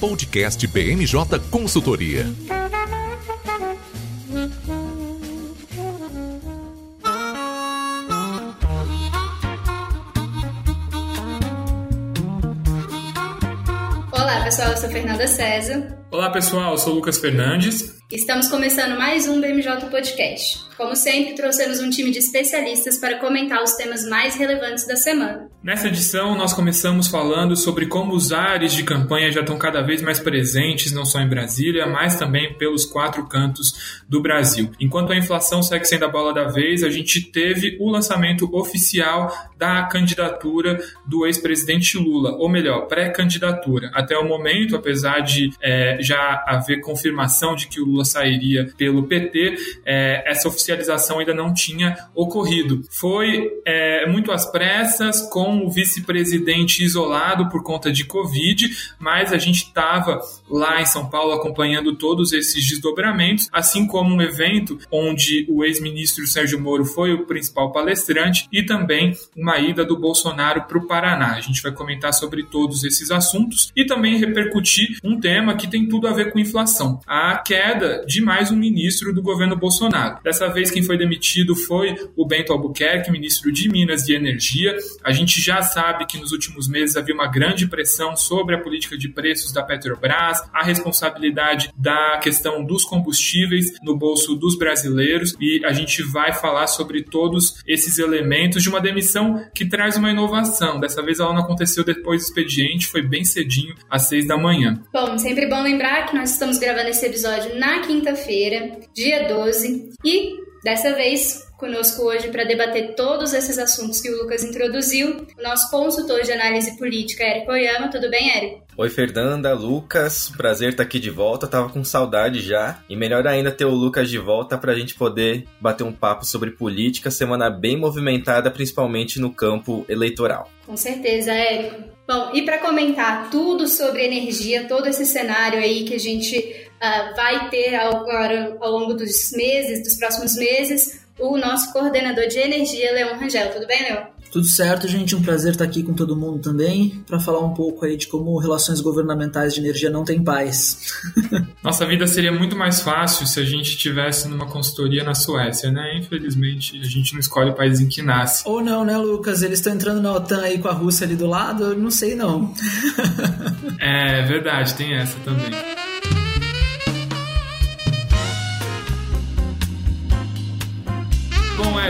Podcast BMJ Consultoria. Olá pessoal, eu sou Fernanda César. Olá pessoal, eu sou Lucas Fernandes. Estamos começando mais um BMJ Podcast. Como sempre, trouxemos um time de especialistas para comentar os temas mais relevantes da semana. Nessa edição, nós começamos falando sobre como os ares de campanha já estão cada vez mais presentes, não só em Brasília, mas também pelos quatro cantos do Brasil. Enquanto a inflação segue sendo a bola da vez, a gente teve o lançamento oficial da candidatura do ex-presidente Lula, ou melhor, pré-candidatura. Até o momento, apesar de é, já haver confirmação de que o Lula sairia pelo PT, é, essa oficialização ainda não tinha ocorrido. Foi é, muito às pressas, com o vice-presidente isolado por conta de Covid, mas a gente estava lá em São Paulo acompanhando todos esses desdobramentos, assim como um evento onde o ex-ministro Sérgio Moro foi o principal palestrante e também uma ida do Bolsonaro para o Paraná. A gente vai comentar sobre todos esses assuntos e também repercutir um tema que tem tudo a ver com inflação: a queda de mais um ministro do governo Bolsonaro. Dessa vez, quem foi demitido foi o Bento Albuquerque, ministro de Minas e Energia. A gente já sabe que nos últimos meses havia uma grande pressão sobre a política de preços da Petrobras, a responsabilidade da questão dos combustíveis no bolso dos brasileiros e a gente vai falar sobre todos esses elementos de uma demissão que traz uma inovação. Dessa vez ela não aconteceu depois do expediente, foi bem cedinho, às seis da manhã. Bom, sempre bom lembrar que nós estamos gravando esse episódio na quinta-feira, dia 12, e dessa vez conosco hoje para debater todos esses assuntos que o Lucas introduziu, o nosso consultor de análise política, Érico Oyama. Tudo bem, Érico? Oi, Fernanda, Lucas, prazer estar aqui de volta. tava com saudade já. E melhor ainda ter o Lucas de volta para a gente poder bater um papo sobre política, semana bem movimentada, principalmente no campo eleitoral. Com certeza, Érico. Bom, e para comentar tudo sobre energia, todo esse cenário aí que a gente uh, vai ter agora ao longo dos meses, dos próximos meses, o nosso coordenador de energia, Leon Rangel. Tudo bem, Leon? Tudo certo, gente. Um prazer estar aqui com todo mundo também para falar um pouco aí de como relações governamentais de energia não têm paz. Nossa vida seria muito mais fácil se a gente estivesse numa consultoria na Suécia, né? Infelizmente, a gente não escolhe o país em que nasce. Ou não, né, Lucas? Eles estão entrando na OTAN aí com a Rússia ali do lado? Eu não sei, não. é verdade, tem essa também.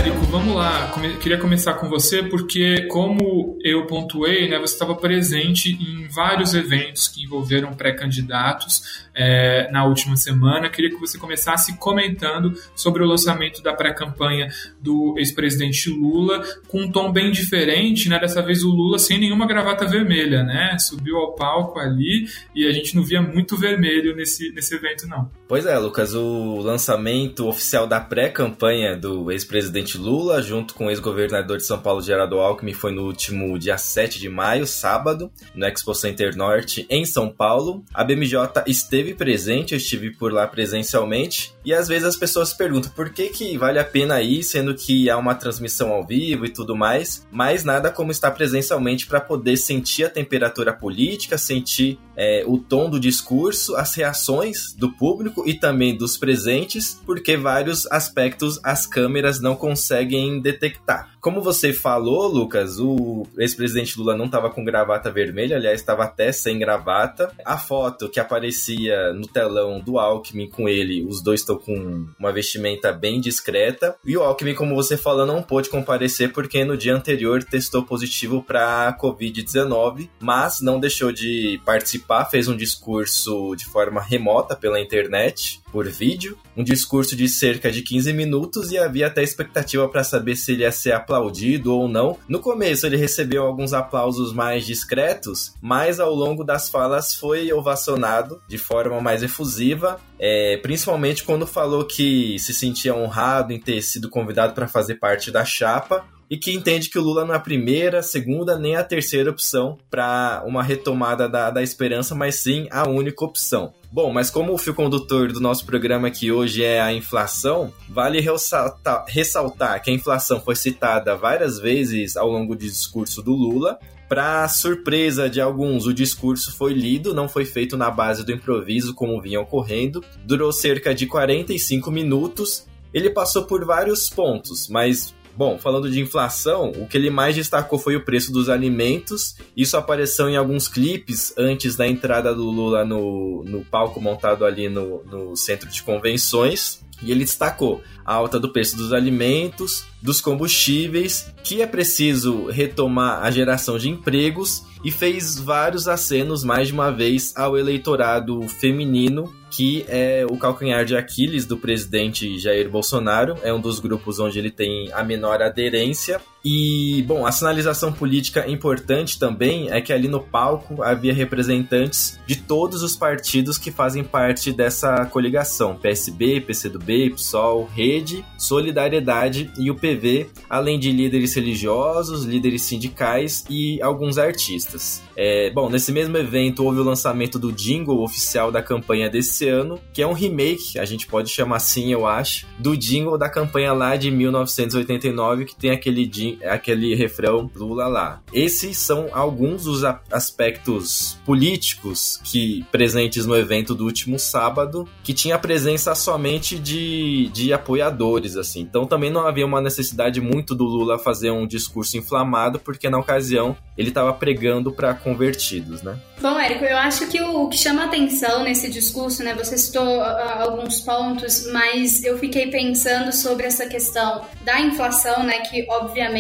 Érico, vamos lá. Come queria começar com você porque, como eu pontuei, né, você estava presente em vários eventos que envolveram pré-candidatos é, na última semana. Queria que você começasse comentando sobre o lançamento da pré-campanha do ex-presidente Lula, com um tom bem diferente, né? Dessa vez o Lula sem nenhuma gravata vermelha, né? Subiu ao palco ali e a gente não via muito vermelho nesse, nesse evento, não. Pois é, Lucas, o lançamento oficial da pré-campanha do ex-presidente presidente Lula, junto com o ex-governador de São Paulo, Geraldo Alckmin, foi no último dia 7 de maio, sábado, no Expo Center Norte, em São Paulo. A BMJ esteve presente, eu estive por lá presencialmente, e às vezes as pessoas perguntam por que, que vale a pena ir, sendo que há uma transmissão ao vivo e tudo mais, mas nada como estar presencialmente para poder sentir a temperatura política, sentir é, o tom do discurso, as reações do público e também dos presentes, porque vários aspectos as câmeras não não conseguem detectar. Como você falou, Lucas, o ex-presidente Lula não estava com gravata vermelha, aliás, estava até sem gravata. A foto que aparecia no telão do Alckmin com ele, os dois estão com uma vestimenta bem discreta. E o Alckmin, como você falou, não pôde comparecer porque no dia anterior testou positivo para Covid-19, mas não deixou de participar, fez um discurso de forma remota pela internet, por vídeo, um discurso de cerca de 15 minutos e havia até expectativa para saber se ele ia ser aplaudido ou não. No começo ele recebeu alguns aplausos mais discretos, mas ao longo das falas foi ovacionado de forma mais efusiva, é, principalmente quando falou que se sentia honrado em ter sido convidado para fazer parte da chapa e que entende que o Lula não é a primeira, segunda nem a terceira opção para uma retomada da, da esperança, mas sim a única opção. Bom, mas como o fio condutor do nosso programa aqui hoje é a inflação, vale ressaltar, ressaltar que a inflação foi citada várias vezes ao longo do discurso do Lula, Para surpresa de alguns, o discurso foi lido, não foi feito na base do improviso como vinha ocorrendo. Durou cerca de 45 minutos. Ele passou por vários pontos, mas Bom, falando de inflação, o que ele mais destacou foi o preço dos alimentos. Isso apareceu em alguns clipes antes da entrada do Lula no, no palco montado ali no, no centro de convenções. E ele destacou a alta do preço dos alimentos, dos combustíveis, que é preciso retomar a geração de empregos e fez vários acenos mais de uma vez ao eleitorado feminino, que é o calcanhar de Aquiles do presidente Jair Bolsonaro, é um dos grupos onde ele tem a menor aderência. E, bom, a sinalização política importante também é que ali no palco havia representantes de todos os partidos que fazem parte dessa coligação: PSB, PCdoB, PSOL, Rede, Solidariedade e o PV, além de líderes religiosos, líderes sindicais e alguns artistas. É, bom, nesse mesmo evento houve o lançamento do jingle oficial da campanha desse ano, que é um remake, a gente pode chamar assim, eu acho, do jingle da campanha lá de 1989, que tem aquele, aquele refrão Lula lá. Esses são alguns dos aspectos políticos que presentes no evento do último sábado, que tinha a presença somente de, de apoiadores, assim. Então também não havia uma necessidade muito do Lula fazer um discurso inflamado, porque na ocasião ele estava pregando para convertidos, né? Bom, Érico, eu acho que o, que chama atenção nesse discurso, né? Você citou uh, alguns pontos, mas eu fiquei pensando sobre essa questão da inflação, né? Que obviamente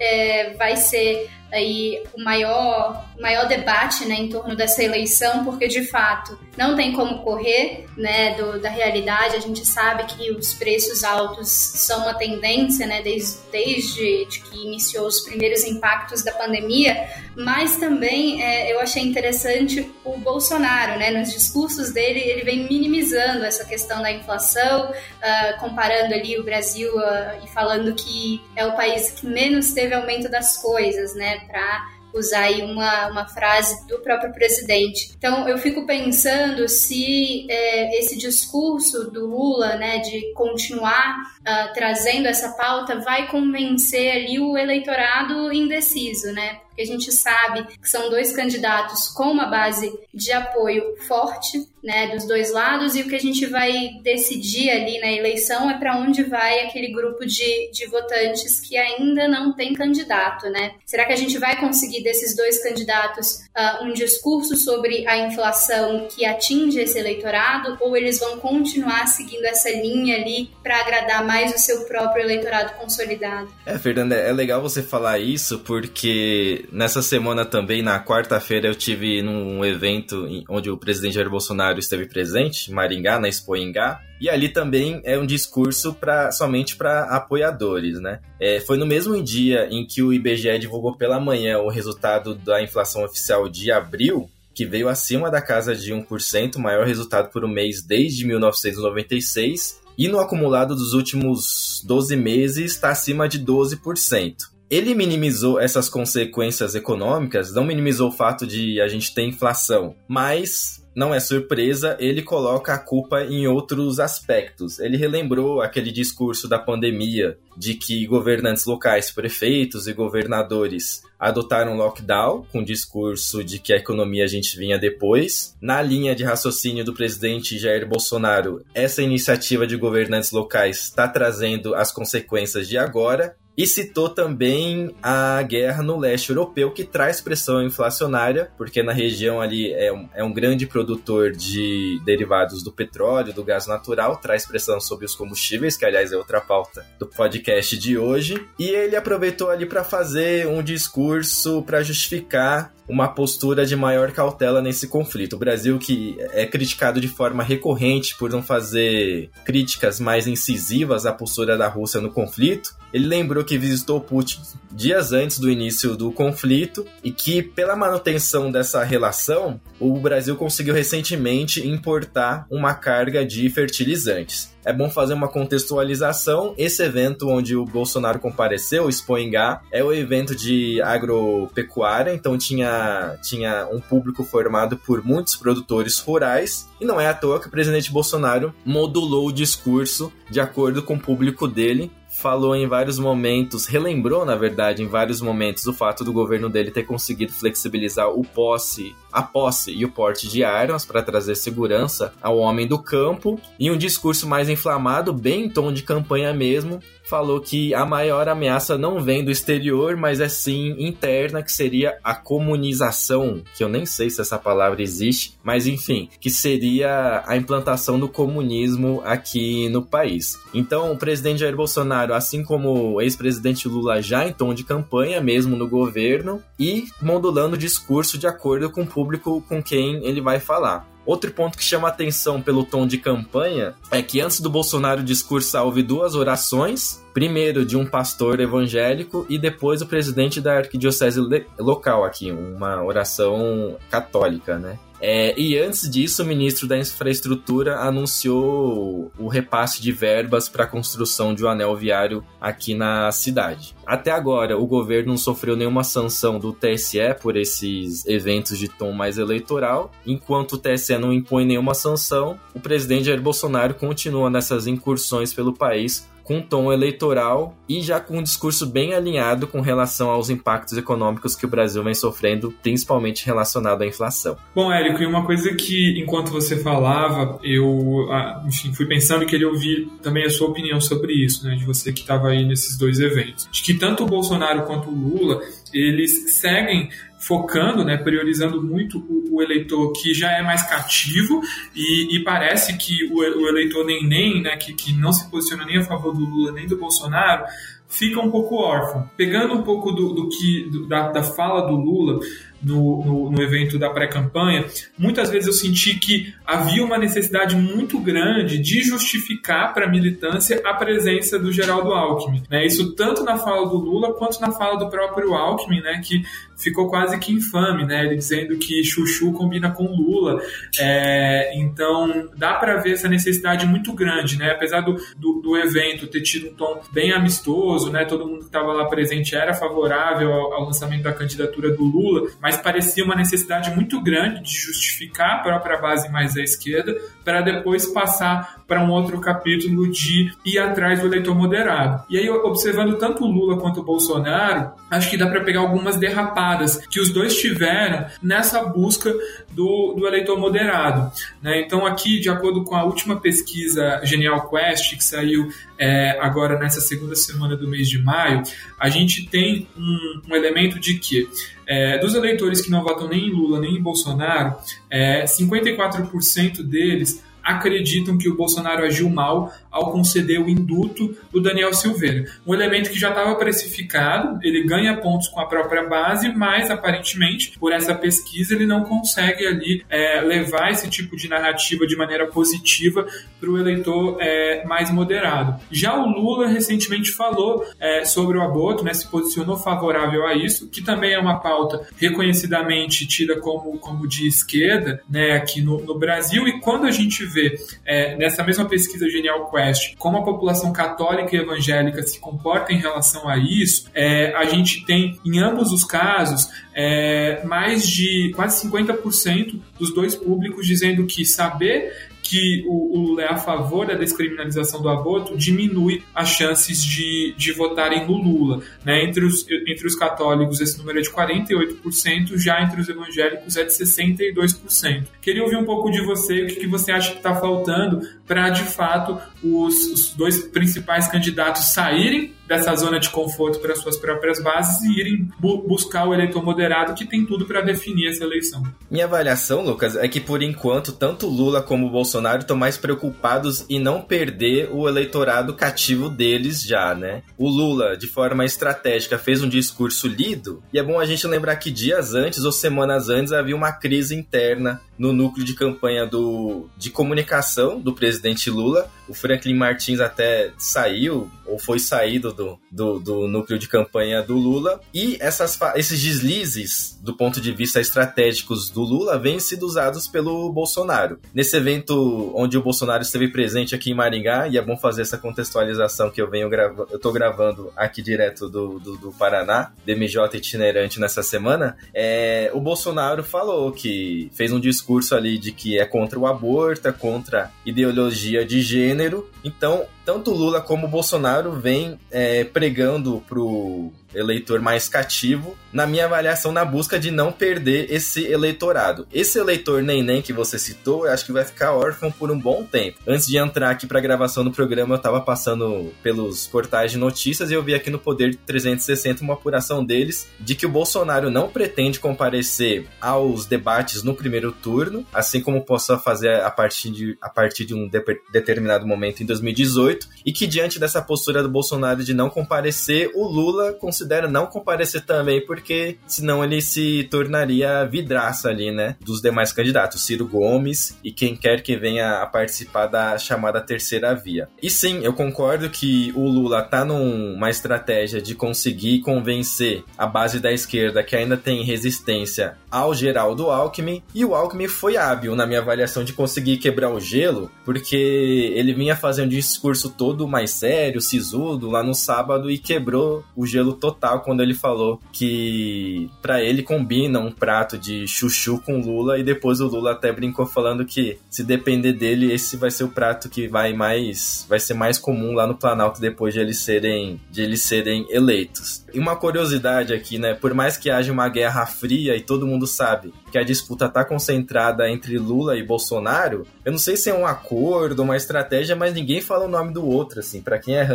é, vai ser aí o maior, o maior debate né, em torno dessa eleição, porque de fato não tem como correr né, do, da realidade. A gente sabe que os preços altos são uma tendência né, desde, desde que iniciou os primeiros impactos da pandemia, mas também é, eu achei interessante o Bolsonaro, né, nos discursos dele, ele vem minimizando essa questão da inflação, uh, comparando ali o Brasil uh, e falando que é o país que menos teve aumento das coisas, né, para usar aí uma, uma frase do próprio presidente. Então, eu fico pensando se é, esse discurso do Lula, né, de continuar uh, trazendo essa pauta, vai convencer ali o eleitorado indeciso, né? Porque a gente sabe que são dois candidatos com uma base de apoio forte, né, dos dois lados, e o que a gente vai decidir ali na eleição é para onde vai aquele grupo de, de votantes que ainda não tem candidato, né? Será que a gente vai conseguir desses dois candidatos uh, um discurso sobre a inflação que atinge esse eleitorado, ou eles vão continuar seguindo essa linha ali para agradar mais o seu próprio eleitorado consolidado? É, Fernanda, é legal você falar isso porque nessa semana também, na quarta-feira, eu tive num evento onde o presidente Jair Bolsonaro esteve presente, Maringá, na Expo Ingá, e ali também é um discurso pra, somente para apoiadores, né? É, foi no mesmo dia em que o IBGE divulgou pela manhã o resultado da inflação oficial de abril, que veio acima da casa de 1%, maior resultado por um mês desde 1996, e no acumulado dos últimos 12 meses está acima de 12% ele minimizou essas consequências econômicas, não minimizou o fato de a gente ter inflação, mas não é surpresa, ele coloca a culpa em outros aspectos. Ele relembrou aquele discurso da pandemia de que governantes locais, prefeitos e governadores adotaram lockdown, com discurso de que a economia a gente vinha depois. Na linha de raciocínio do presidente Jair Bolsonaro, essa iniciativa de governantes locais está trazendo as consequências de agora, e citou também a guerra no leste europeu, que traz pressão inflacionária, porque na região ali é um, é um grande produtor de derivados do petróleo, do gás natural, traz pressão sobre os combustíveis, que aliás é outra pauta do podcast de hoje. E ele aproveitou ali para fazer um discurso para justificar uma postura de maior cautela nesse conflito. O Brasil, que é criticado de forma recorrente por não fazer críticas mais incisivas à postura da Rússia no conflito, ele lembrou que visitou Putin dias antes do início do conflito e que, pela manutenção dessa relação, o Brasil conseguiu recentemente importar uma carga de fertilizantes. É bom fazer uma contextualização. Esse evento onde o Bolsonaro compareceu, o Expo Ingá, é o evento de agropecuária, então tinha, tinha um público formado por muitos produtores rurais. E não é à toa que o presidente Bolsonaro modulou o discurso de acordo com o público dele, falou em vários momentos, relembrou, na verdade, em vários momentos, o fato do governo dele ter conseguido flexibilizar o posse, a posse e o porte de armas para trazer segurança ao homem do campo, e um discurso mais inflamado, bem em tom de campanha mesmo, falou que a maior ameaça não vem do exterior, mas é sim interna, que seria a comunização, que eu nem sei se essa palavra existe, mas enfim, que seria a implantação do comunismo aqui no país. Então, o presidente Jair Bolsonaro, assim como o ex-presidente Lula já em tom de campanha, mesmo no governo, e modulando o discurso de acordo com o público com quem ele vai falar. Outro ponto que chama atenção pelo tom de campanha é que antes do Bolsonaro discursar houve duas orações, primeiro de um pastor evangélico e depois o presidente da arquidiocese local aqui, uma oração católica, né? É, e antes disso, o ministro da Infraestrutura anunciou o repasse de verbas para a construção de um anel viário aqui na cidade. Até agora, o governo não sofreu nenhuma sanção do TSE por esses eventos de tom mais eleitoral. Enquanto o TSE não impõe nenhuma sanção, o presidente Jair Bolsonaro continua nessas incursões pelo país com tom eleitoral e já com um discurso bem alinhado com relação aos impactos econômicos que o Brasil vem sofrendo, principalmente relacionado à inflação. Bom, Érico, e uma coisa que, enquanto você falava, eu ah, enfim, fui pensando e queria ouvir também a sua opinião sobre isso, né, de você que estava aí nesses dois eventos. De que tanto o Bolsonaro quanto o Lula, eles seguem focando, né, priorizando muito o, o, eleitor que já é mais cativo e, e parece que o, o, eleitor nem, né, que, que não se posiciona nem a favor do Lula nem do Bolsonaro, fica um pouco órfão. Pegando um pouco do, do que do, da, da fala do Lula, no, no, no evento da pré-campanha, muitas vezes eu senti que havia uma necessidade muito grande de justificar para a militância a presença do Geraldo Alckmin. Né? Isso tanto na fala do Lula quanto na fala do próprio Alckmin, né? que ficou quase que infame, né? ele dizendo que Chuchu combina com Lula. É, então dá para ver essa necessidade muito grande, né? apesar do, do, do, evento ter tido um tom bem amistoso, né? todo mundo que estava lá presente era favorável ao, ao lançamento da candidatura do Lula, mas parecia uma necessidade muito grande de justificar a própria base mais à esquerda para depois passar para um outro capítulo de ir atrás do eleitor moderado. E aí, observando tanto o Lula quanto o Bolsonaro, acho que dá para pegar algumas derrapadas que os dois tiveram nessa busca do, do eleitor moderado. Né? Então, aqui, de acordo com a última pesquisa Genial Quest, que saiu é, agora nessa segunda semana do mês de maio, a gente tem um, um elemento de que é, dos eleitores que não votam nem em Lula nem em Bolsonaro, é, 54% deles acreditam que o Bolsonaro agiu mal ao conceder o induto do Daniel Silveira. Um elemento que já estava precificado, ele ganha pontos com a própria base, mas aparentemente, por essa pesquisa, ele não consegue ali é, levar esse tipo de narrativa de maneira positiva para o eleitor é, mais moderado. Já o Lula recentemente falou é, sobre o aborto, né, se posicionou favorável a isso, que também é uma pauta reconhecidamente tida como, como de esquerda né, aqui no, no Brasil, e quando a gente vê é, nessa mesma pesquisa Genial Quest como a população católica e evangélica se comporta em relação a isso, é, a gente tem, em ambos os casos, é, mais de quase 50% dos dois públicos dizendo que saber que o, Lula é a favor da descriminalização do aborto diminui as chances de, de votarem no Lula. Né? Entre, os, entre os católicos, esse número é de 48%, já entre os evangélicos é de 62%. Queria ouvir um pouco de você, o que, que você acha que está faltando para, de fato, os, os dois principais candidatos saírem dessa zona de conforto para suas próprias bases e irem bu buscar o eleitor moderado que tem tudo para definir essa eleição. Minha avaliação, Lucas, é que por enquanto tanto Lula como Bolsonaro estão mais preocupados em não perder o eleitorado cativo deles já, né? O Lula, de forma estratégica, fez um discurso lido e é bom a gente lembrar que dias antes ou semanas antes havia uma crise interna no núcleo de campanha do, de comunicação do presidente Lula. O Franklin Martins até saiu, ou foi saído do, do, do núcleo de campanha do Lula. E essas, esses deslizes, do ponto de vista estratégicos do Lula, vêm sido usados pelo Bolsonaro. Nesse evento onde o Bolsonaro esteve presente aqui em Maringá, e é bom fazer essa contextualização que eu venho eu tô gravando aqui direto do, do, do Paraná, DMJ itinerante nessa semana, é, o Bolsonaro falou que fez um discurso ali de que é contra o aborto, é contra ideologia de gênero. Então, tanto Lula como Bolsonaro vêm é, pregando pro eleitor mais cativo, na minha avaliação, na busca de não perder esse eleitorado. Esse eleitor neném que você citou, eu acho que vai ficar órfão por um bom tempo. Antes de entrar aqui para a gravação do programa, eu estava passando pelos portais de notícias e eu vi aqui no Poder 360 uma apuração deles de que o Bolsonaro não pretende comparecer aos debates no primeiro turno, assim como possa fazer a partir de, a partir de um de, determinado momento em 2018, e que diante dessa postura do Bolsonaro de não comparecer, o Lula considera considera não comparecer também, porque senão ele se tornaria vidraça ali, né? Dos demais candidatos, Ciro Gomes e quem quer que venha a participar da chamada terceira via. E sim, eu concordo que o Lula tá numa estratégia de conseguir convencer a base da esquerda que ainda tem resistência ao Geraldo Alckmin, e o Alckmin foi hábil na minha avaliação de conseguir quebrar o gelo, porque ele vinha fazendo um discurso todo mais sério, sisudo, lá no sábado e quebrou o gelo total quando ele falou que para ele combina um prato de chuchu com Lula e depois o Lula até brincou falando que se depender dele esse vai ser o prato que vai mais vai ser mais comum lá no Planalto depois de eles serem de eles serem eleitos. E uma curiosidade aqui, né, por mais que haja uma guerra fria e todo mundo sabe que a disputa tá concentrada entre Lula e Bolsonaro, eu não sei se é um acordo, uma estratégia, mas ninguém fala o nome do outro assim. Para quem é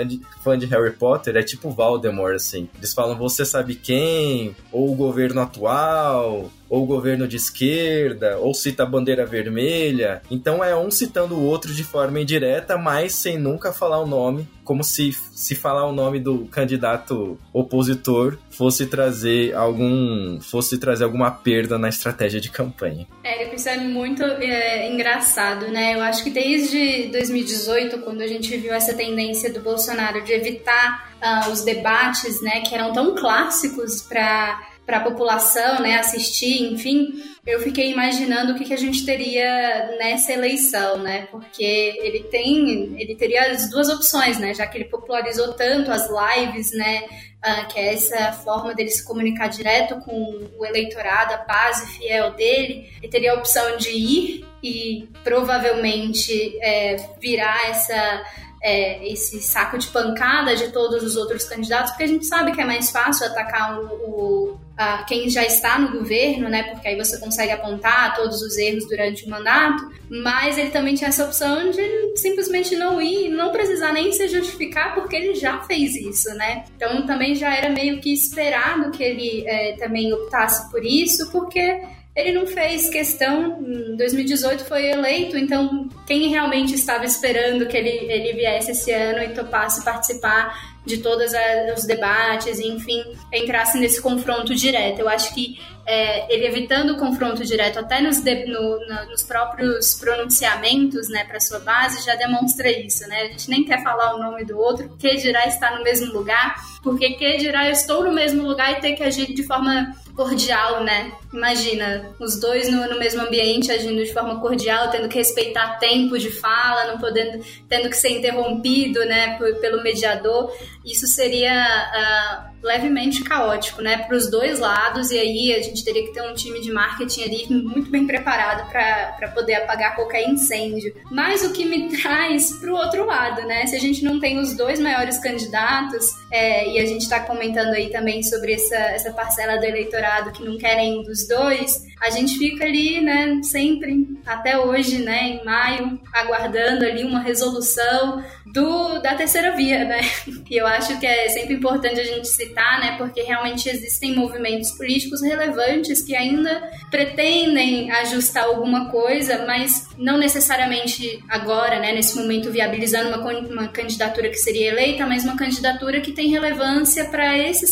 fã de Harry Potter, é tipo Voldemort assim. Eles falam você sabe quem, ou o governo atual, ou governo de esquerda, ou cita a bandeira vermelha. Então é um citando o outro de forma indireta, mas sem nunca falar o nome, como se se falar o nome do candidato opositor fosse trazer algum fosse trazer alguma perda na estratégia de campanha. É, isso é muito é, engraçado, né? Eu acho que desde 2018, quando a gente viu essa tendência do Bolsonaro de evitar uh, os debates, né, que eram tão clássicos para para a população, né, assistir, enfim, eu fiquei imaginando o que, que a gente teria nessa eleição, né? Porque ele tem, ele teria as duas opções, né? Já que ele popularizou tanto as lives, né? Uh, que é essa forma dele se comunicar direto com o eleitorado, a base fiel dele, ele teria a opção de ir e provavelmente é, virar essa é, esse saco de pancada de todos os outros candidatos, porque a gente sabe que é mais fácil atacar o, o a quem já está no governo, né? Porque aí você consegue apontar todos os erros durante o mandato, mas ele também tinha essa opção de simplesmente não ir, não precisar nem se justificar, porque ele já fez isso, né? Então também já era meio que esperado que ele é, também optasse por isso, porque ele não fez questão, em 2018 foi eleito, então quem realmente estava esperando que ele, ele viesse esse ano e topasse participar de todos os debates, enfim, entrasse nesse confronto direto. Eu acho que é, ele evitando o confronto direto até nos, de, no, no, nos próprios pronunciamentos né, para sua base já demonstra isso. Né? A gente nem quer falar o nome do outro, que dirá estar no mesmo lugar, porque que dirá eu estou no mesmo lugar e ter que agir de forma cordial, né? Imagina, os dois no, no, mesmo ambiente agindo de forma cordial, tendo que respeitar tempo de fala, não podendo, tendo que ser interrompido, né, por, pelo mediador. Isso seria uh, levemente caótico, né, para os dois lados. E aí a gente teria que ter um time de marketing ali muito bem preparado para poder apagar qualquer incêndio. Mas o que me traz para o outro lado, né? Se a gente não tem os dois maiores candidatos, é, e a gente está comentando aí também sobre essa, essa parcela do eleitorado que não querem um dos dois, a gente fica ali, né, sempre, até hoje, né, em maio, aguardando ali uma resolução do, da terceira via, né? E eu acho que é sempre importante a gente citar, né, porque realmente existem movimentos políticos relevantes que ainda pretendem ajustar alguma coisa, mas não necessariamente agora, né, nesse momento viabilizando uma, uma candidatura que seria eleita, mas uma candidatura que tem relevância para esse,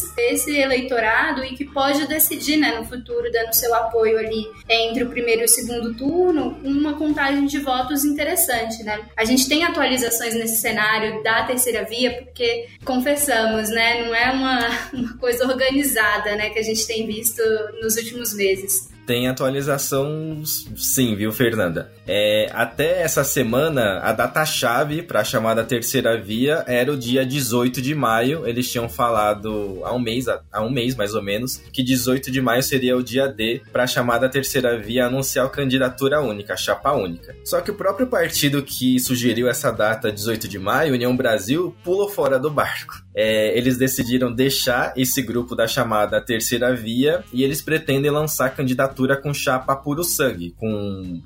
eleitorado e que pode decidir, né, no futuro, dando seu apoio ali entre o primeiro e o segundo turno, uma contagem de votos interessante, né? A gente tem atualizações nesse cenário da terceira via, porque, confessamos, né, não é uma, uma coisa organizada, né, que a gente tem visto nos últimos meses. Tem atualização, sim, viu, Fernanda? É, até essa semana, a data-chave para a chamada terceira via era o dia 18 de maio. Eles tinham falado há um mês, há um mês mais ou menos, que 18 de maio seria o dia D para a chamada terceira via anunciar a candidatura única, a chapa única. Só que o próprio partido que sugeriu essa data, 18 de maio, União Brasil, pulou fora do barco. É, eles decidiram deixar esse grupo da chamada terceira via e eles pretendem lançar candidatura com chapa puro sangue, com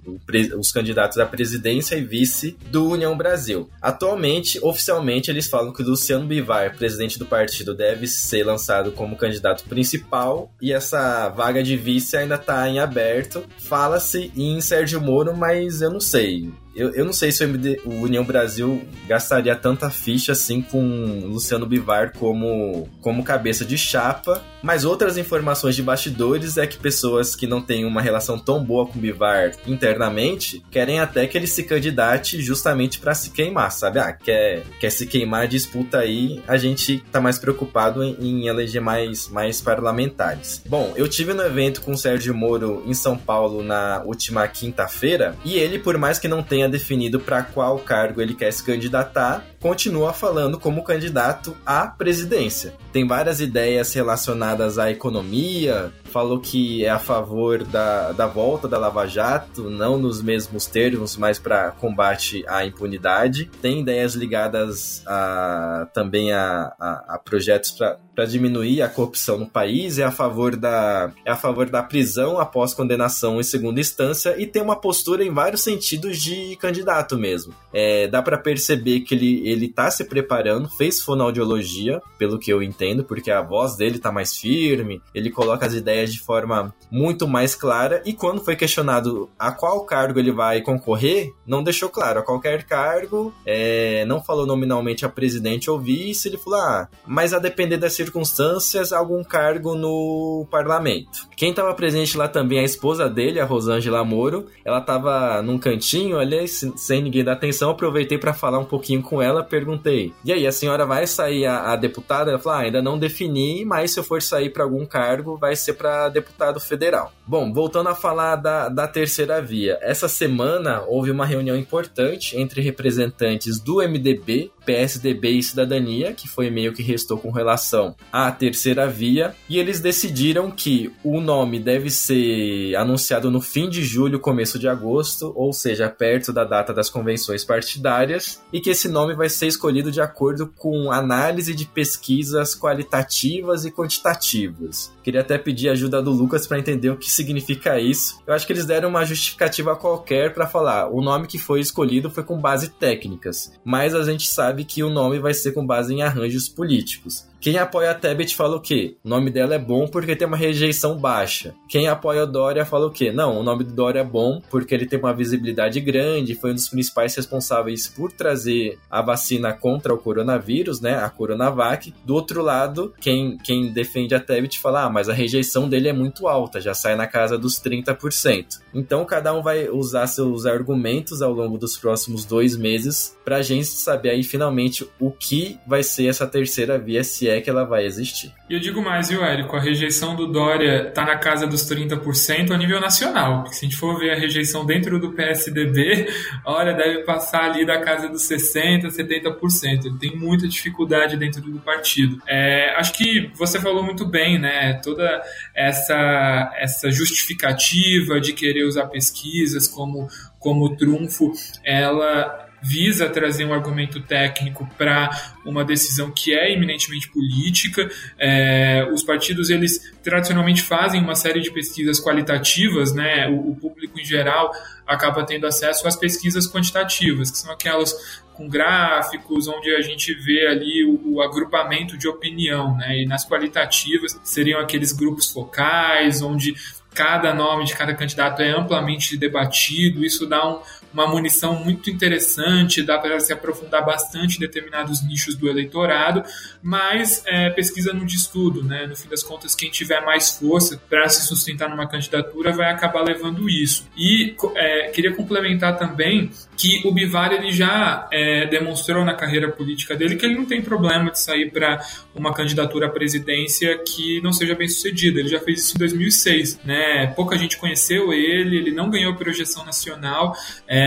os candidatos à presidência e vice do União Brasil. Atualmente, oficialmente, eles falam que Luciano Bivar, presidente do partido, deve ser lançado como candidato principal e essa vaga de vice ainda está em aberto. Fala-se em Sérgio Moro, mas eu não sei. Eu, eu não sei se o, MD, o União Brasil gastaria tanta ficha assim com Luciano Bivar como, como cabeça de chapa, mas outras informações de bastidores é que pessoas que não têm uma relação tão boa com o Bivar internamente querem até que ele se candidate justamente para se queimar, sabe? Ah, quer, quer se queimar, disputa aí, a gente tá mais preocupado em, em eleger mais, mais parlamentares. Bom, eu tive no evento com o Sérgio Moro em São Paulo na última quinta-feira e ele, por mais que não tenha tenha definido para qual cargo ele quer se candidatar, continua falando como candidato à presidência. Tem várias ideias relacionadas à economia, falou que é a favor da, da volta da Lava Jato, não nos mesmos termos, mas para combate à impunidade. Tem ideias ligadas a, também a, a, a projetos para diminuir a corrupção no país, é a favor da, é a favor da prisão após condenação em segunda instância e tem uma postura em vários sentidos de candidato mesmo. É, dá para perceber que ele, ele tá se preparando, fez fonoaudiologia, pelo que eu entendo, porque a voz dele tá mais firme, ele coloca as ideias de forma muito mais clara e quando foi questionado a qual cargo ele vai concorrer, não deixou claro a qualquer cargo, é, não falou nominalmente a presidente ou vice, ele falou, ah, mas a depender das circunstâncias, algum cargo no parlamento. Quem estava presente lá também, a esposa dele, a Rosângela Moro, ela estava num cantinho ali, sem ninguém dar atenção, aproveitei para falar um pouquinho com ela, perguntei, e aí, a senhora vai sair a, a deputada? Ela falou, ah, ainda não defini, mas se eu for sair para algum cargo, vai ser para deputado federal. Bom, voltando a falar da, da terceira via. Essa semana houve uma reunião importante entre representantes do MDB, PSDB e Cidadania, que foi meio que restou com relação à terceira via, e eles decidiram que o nome deve ser anunciado no fim de julho, começo de agosto, ou seja, perto da data das convenções partidárias, e que esse nome vai ser escolhido de acordo com análise de pesquisas qualitativas e quantitativas. Queria até pedir ajuda do Lucas para entender o que significa isso. Eu acho que eles deram uma justificativa qualquer para falar. O nome que foi escolhido foi com base técnicas, mas a gente sabe que o nome vai ser com base em arranjos políticos. Quem apoia a Tebet fala o quê? O nome dela é bom porque tem uma rejeição baixa. Quem apoia o Dória fala o quê? Não, o nome do Dória é bom porque ele tem uma visibilidade grande, foi um dos principais responsáveis por trazer a vacina contra o coronavírus, né? A Coronavac. Do outro lado, quem, quem defende a Tebet fala, ah, mas a rejeição dele é muito alta, já sai na casa dos 30%. Então cada um vai usar seus argumentos ao longo dos próximos dois meses pra gente saber aí finalmente o que vai ser essa terceira via, se é que ela vai existir. E eu digo mais, viu, Érico? A rejeição do Dória tá na casa dos 30% a nível nacional. Se a gente for ver a rejeição dentro do PSDB, olha, deve passar ali da casa dos 60%, 70%. Ele tem muita dificuldade dentro do partido. É, acho que você falou muito bem, né? Toda essa, essa justificativa de querer usar pesquisas como, como trunfo, ela visa trazer um argumento técnico para uma decisão que é eminentemente política. É, os partidos, eles tradicionalmente fazem uma série de pesquisas qualitativas, né? O, o, público em geral acaba tendo acesso às pesquisas quantitativas, que são aquelas com gráficos, onde a gente vê ali o, o agrupamento de opinião, né? E nas qualitativas seriam aqueles grupos focais, onde cada nome de cada candidato é amplamente debatido, isso dá um, uma munição muito interessante, dá para se aprofundar bastante em determinados nichos do eleitorado, mas é, pesquisa não diz tudo, né? No fim das contas, quem tiver mais força para se sustentar numa candidatura vai acabar levando isso. E é, queria complementar também que o Bivar ele já é, demonstrou na carreira política dele que ele não tem problema de sair para uma candidatura à presidência que não seja bem sucedida. Ele já fez isso em 2006, né? Pouca gente conheceu ele, ele não ganhou projeção nacional, é,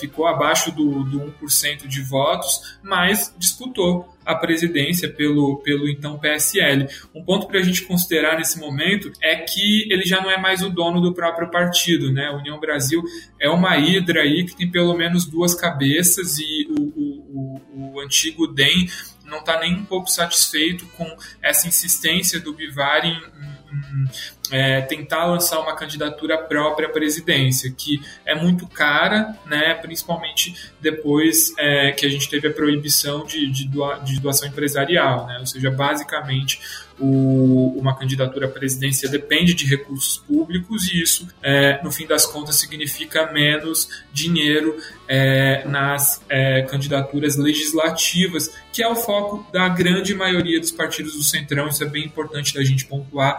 ficou abaixo do, do 1% de votos, mas disputou a presidência pelo, pelo então PSL. Um ponto para a gente considerar nesse momento é que ele já não é mais o dono do próprio partido, né? A União Brasil é uma hidra aí que tem pelo menos duas cabeças e o, o, o, o antigo DEM não está nem um pouco satisfeito com essa insistência do Bivar em, em é, tentar lançar uma candidatura própria à presidência, que é muito cara, né, principalmente depois é, que a gente teve a proibição de, de, doa, de doação empresarial, né, ou seja, basicamente o, uma candidatura à presidência depende de recursos públicos e isso, é, no fim das contas, significa menos dinheiro é, nas é, candidaturas legislativas, que é o foco da grande maioria dos partidos do Centrão. Isso é bem importante da gente pontuar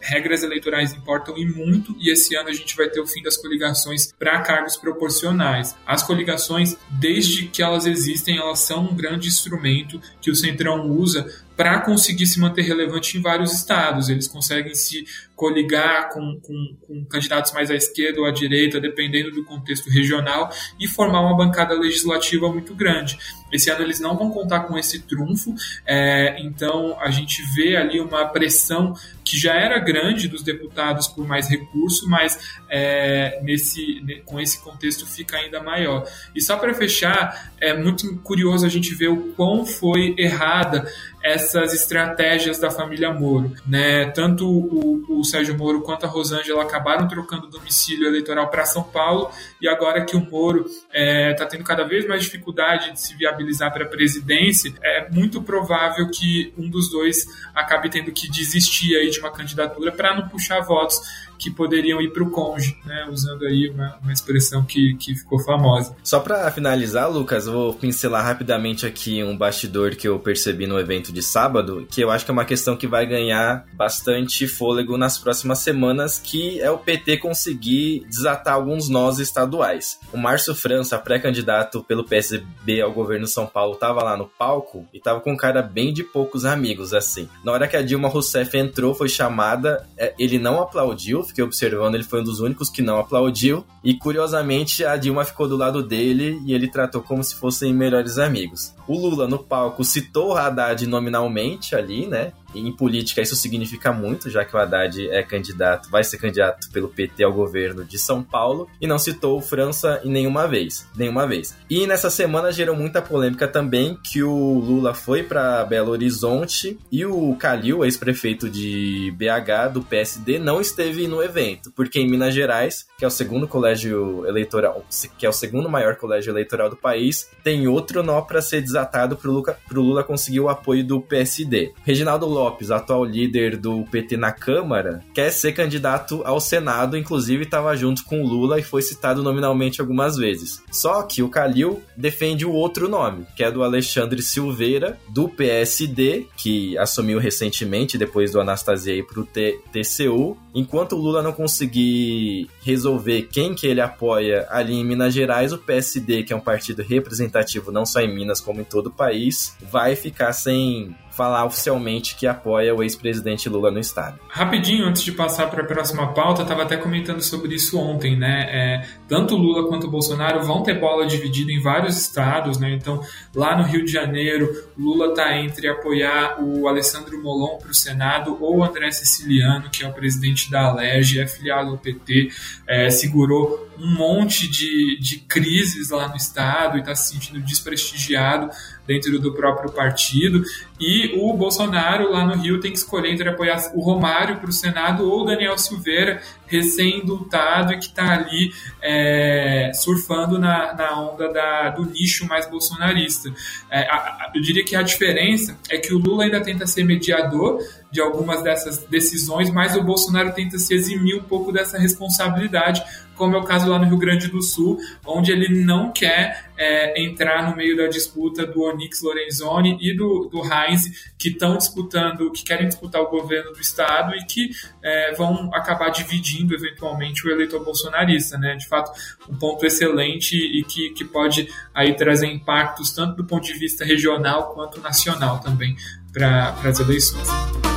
regras eleitorais importam e muito, e esse ano a gente vai ter o fim das coligações para cargos proporcionais. As coligações, desde que elas existem, elas são um grande instrumento que o Centrão usa para conseguir se manter relevante em vários estados. Eles conseguem se coligar com, com, com, candidatos mais à esquerda ou à direita, dependendo do contexto regional, e formar uma bancada legislativa muito grande. Esse ano eles não vão contar com esse trunfo, é, então a gente vê ali uma pressão que já era grande dos deputados por mais recurso, mas é, nesse, com esse contexto fica ainda maior. E só para fechar, é muito curioso a gente ver o quão foi errada essas estratégias da família Moro. Né? Tanto o, o Sérgio Moro quanto a Rosângela acabaram trocando domicílio eleitoral para São Paulo, e agora que o Moro está é, tá tendo cada vez mais dificuldade de se viabilizar para a presidência, é muito provável que um dos dois acabe tendo que desistir aí de uma candidatura para não puxar votos que poderiam ir para o conge, né? usando aí uma, uma expressão que, que ficou famosa. Só para finalizar, Lucas, vou pincelar rapidamente aqui um bastidor que eu percebi no evento de sábado, que eu acho que é uma questão que vai ganhar bastante fôlego nas próximas semanas, que é o PT conseguir desatar alguns nós estaduais. O Márcio França, pré-candidato pelo PSB ao governo de São Paulo, estava lá no palco e estava com um cara bem de poucos amigos, assim. Na hora que a Dilma Rousseff entrou, foi chamada, é, ele não aplaudiu, fiquei observando, ele foi um dos únicos que não aplaudiu. E curiosamente, a Dilma ficou do lado dele e ele tratou como se fossem melhores amigos. O Lula no palco citou o Haddad nominalmente ali, né? Em política isso significa muito, já que o Haddad é candidato, vai ser candidato pelo PT ao governo de São Paulo e não citou França em nenhuma vez, nenhuma vez. E nessa semana gerou muita polêmica também que o Lula foi para Belo Horizonte e o Calil, ex-prefeito de BH do PSD, não esteve no evento, porque em Minas Gerais, que é o segundo colégio eleitoral, que é o segundo maior colégio eleitoral do país, tem outro nó para ser desatado para o Lula, conseguir o apoio do PSD. Reginaldo Lopes, atual líder do PT na Câmara, quer ser candidato ao Senado, inclusive estava junto com o Lula e foi citado nominalmente algumas vezes. Só que o Calil defende o outro nome, que é do Alexandre Silveira, do PSD, que assumiu recentemente, depois do Anastasia ir para o TCU. Enquanto o Lula não conseguir resolver quem que ele apoia ali em Minas Gerais, o PSD, que é um partido representativo não só em Minas como em todo o país, vai ficar sem falar oficialmente que apoia o ex-presidente Lula no estado. Rapidinho, antes de passar para a próxima pauta, estava até comentando sobre isso ontem, né? É, tanto Lula quanto Bolsonaro vão ter bola dividida em vários estados, né? Então, lá no Rio de Janeiro, Lula está entre apoiar o Alessandro Molon para o Senado ou o André Siciliano, que é o presidente da Alerj, é filiado ao PT, é, segurou um monte de, de crises lá no estado e está se sentindo desprestigiado dentro do próprio partido. E o Bolsonaro lá no Rio tem que escolher entre apoiar o Romário para o Senado ou o Daniel Silveira, recém-indultado e que está ali é, surfando na, na onda da, do nicho mais bolsonarista. É, a, a, eu diria que a diferença é que o Lula ainda tenta ser mediador de algumas dessas decisões, mas o Bolsonaro tenta se eximir um pouco dessa responsabilidade, como é o caso lá no Rio Grande do Sul, onde ele não quer é, entrar no meio da disputa do Onyx Lorenzoni e do, do Heinz, que estão disputando, que querem disputar o governo do estado e que é, vão acabar dividindo eventualmente o eleitor bolsonarista, né? De fato, um ponto excelente e que, que pode aí trazer impactos tanto do ponto de vista regional quanto nacional também para as eleições.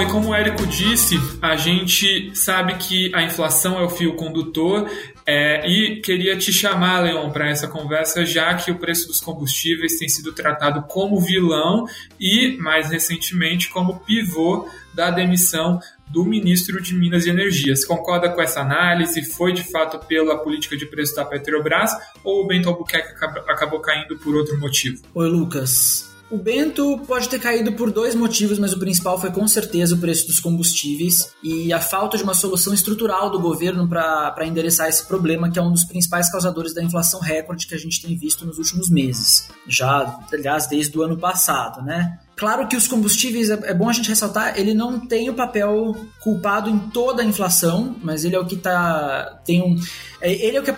E como o Érico disse, a gente sabe que a inflação é o fio condutor é, e queria te chamar, Leon, para essa conversa, já que o preço dos combustíveis tem sido tratado como vilão e, mais recentemente, como pivô da demissão do ministro de Minas e Energia. Você concorda com essa análise? Foi de fato pela política de preço da Petrobras ou o Bento Albuquerque acabou caindo por outro motivo? Oi, Lucas. O Bento pode ter caído por dois motivos, mas o principal foi com certeza o preço dos combustíveis e a falta de uma solução estrutural do governo para endereçar esse problema, que é um dos principais causadores da inflação recorde que a gente tem visto nos últimos meses. Já, aliás, desde o ano passado, né? Claro que os combustíveis, é, é bom a gente ressaltar, ele não tem o papel culpado em toda a inflação, mas ele é o que tá. Tem um, ele é o que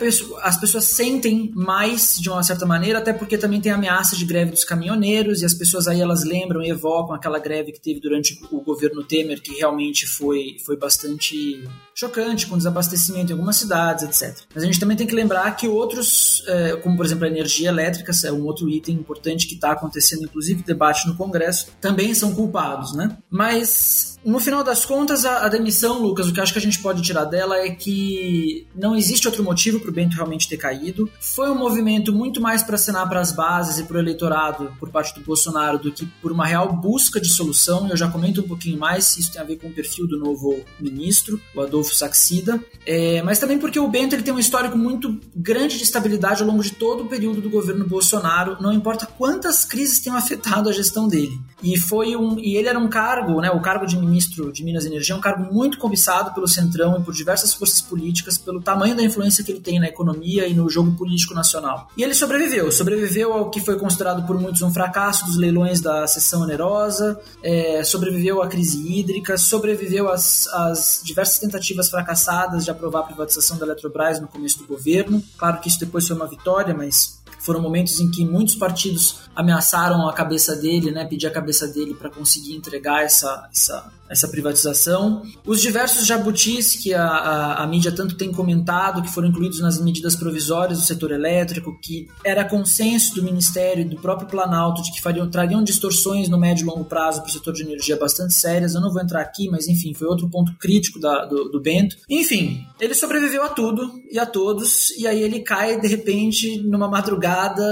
as pessoas sentem mais de uma certa maneira, até porque também tem ameaça de greve dos caminhoneiros, e as pessoas aí elas lembram e evocam aquela greve que teve durante o governo Temer, que realmente foi, foi bastante chocante, com desabastecimento em algumas cidades, etc. Mas a gente também tem que lembrar que outros, é, como por exemplo a energia elétrica, é um outro item importante que está acontecendo, inclusive debate no Congresso também são culpados, né? Mas no final das contas, a, a, demissão, Lucas, o que acho que a gente pode tirar dela é que não existe outro motivo para o Bento realmente ter caído. Foi um movimento muito mais para assinar para as bases e para o eleitorado por parte do Bolsonaro do que por uma real busca de solução. Eu já comento um pouquinho mais se isso tem a ver com o perfil do novo ministro, o Adolfo Saxida. É, mas também porque o Bento ele tem um histórico muito grande de estabilidade ao longo de todo o período do governo Bolsonaro, não importa quantas crises tenham afetado a gestão dele. E foi um e ele era um cargo, né, o cargo de ministro de Minas e Energia é um cargo muito cobiçado pelo Centrão e por diversas forças políticas, pelo tamanho da influência que ele tem na economia e no jogo político nacional. E ele sobreviveu, sobreviveu ao que foi considerado por muitos um fracasso dos leilões da sessão onerosa, é, sobreviveu à crise hídrica, sobreviveu às, às diversas tentativas fracassadas de aprovar a privatização da Eletrobras no começo do governo. Claro que isso depois foi uma vitória, mas foram momentos em que muitos partidos ameaçaram a cabeça dele, né, pedir a cabeça dele para conseguir entregar essa, essa essa privatização. Os diversos jabutis que a, a, a, mídia tanto tem comentado, que foram incluídos nas medidas provisórias do setor elétrico, que era consenso do Ministério e do próprio Planalto de que fariam, trariam distorções no médio e longo prazo para o setor de energia bastante sérias. Eu não vou entrar aqui, mas enfim, foi outro ponto crítico da, do, do Bento. Enfim, ele sobreviveu a tudo e a todos, e aí ele cai de repente numa madrugada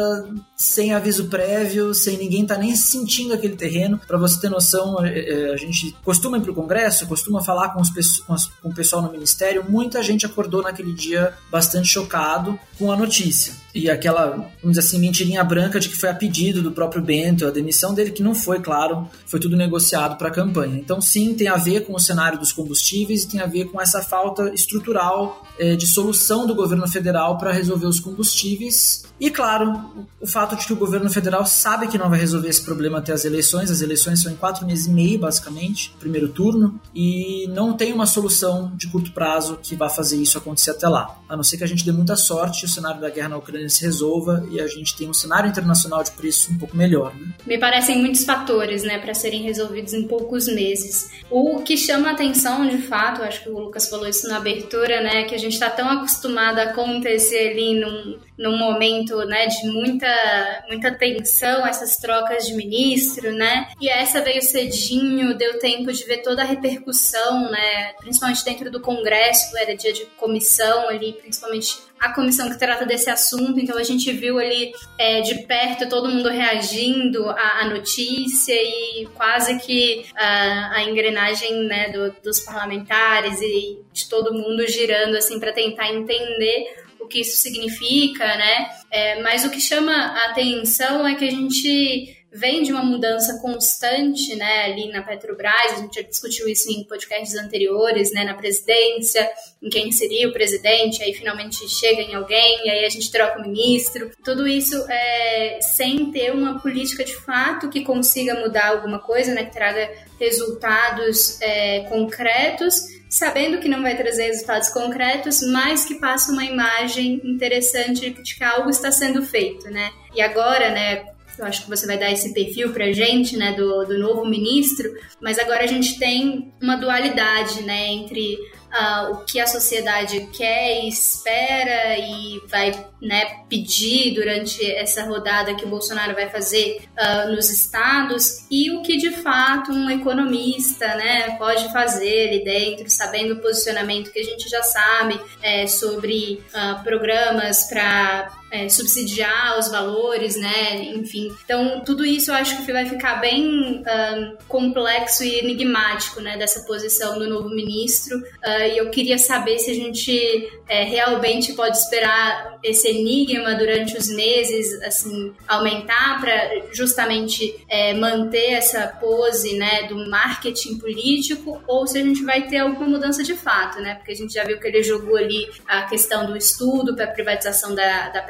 sem aviso prévio, sem ninguém estar tá nem sentindo aquele terreno. Para você ter noção, é, é, a gente costuma ir para o Congresso, costuma falar com, os, com o pessoal no Ministério. Muita gente acordou naquele dia bastante chocado com a notícia. E aquela, vamos dizer assim, mentirinha branca de que foi a pedido do próprio Bento, a demissão dele, que não foi, claro, foi tudo negociado para a campanha. Então, sim, tem a ver com o cenário dos combustíveis e tem a ver com essa falta estrutural é, de solução do governo federal para resolver os combustíveis. E, claro, o fato fato de que o governo federal sabe que não vai resolver esse problema até as eleições. As eleições são em quatro meses e meio, basicamente, primeiro turno, e não tem uma solução de curto prazo que vá fazer isso acontecer até lá. A não ser que a gente dê muita sorte e o cenário da guerra na Ucrânia se resolva e a gente tenha um cenário internacional de preço um pouco melhor. Né? Me parecem muitos fatores, né, para serem resolvidos em poucos meses. O que chama atenção, de fato, acho que o Lucas falou isso na abertura, né, que a gente está tão acostumado a acontecer ali num, num momento, né, de muita muita tensão, essas trocas de ministro, né? E essa veio cedinho, deu tempo de ver toda a repercussão, né? Principalmente dentro do Congresso, era dia de comissão ali, principalmente a comissão que trata desse assunto, então a gente viu ali é, de perto todo mundo reagindo à, à notícia e quase que a, a engrenagem né, do, dos parlamentares e de todo mundo girando assim para tentar entender o que isso significa, né? É, mas o que chama a atenção é que a gente vem de uma mudança constante, né, ali na Petrobras, a gente já discutiu isso em podcasts anteriores, né, na presidência, em quem seria o presidente, aí finalmente chega em alguém, e aí a gente troca o ministro, tudo isso é, sem ter uma política de fato que consiga mudar alguma coisa, né, que traga resultados é, concretos, sabendo que não vai trazer resultados concretos, mas que passa uma imagem interessante de que algo está sendo feito, né? E agora, né, eu acho que você vai dar esse perfil pra gente, né, do, do novo ministro, mas agora a gente tem uma dualidade, né, entre uh, o que a sociedade quer e espera e vai né, pedir durante essa rodada que o Bolsonaro vai fazer uh, nos estados e o que de fato um economista né, pode fazer ali dentro, sabendo o posicionamento que a gente já sabe é, sobre uh, programas para é, subsidiar os valores, né? Enfim, então tudo isso eu acho que vai ficar bem complexo e enigmático, né? Dessa posição do novo ministro. Uh, e eu queria saber se a gente é, realmente pode esperar esse enigma durante os meses, assim, aumentar para justamente é, manter essa pose, né? Do marketing político, ou se a gente vai ter alguma mudança de fato, né? Porque a gente já viu que ele jogou ali a questão do estudo para privatização da, da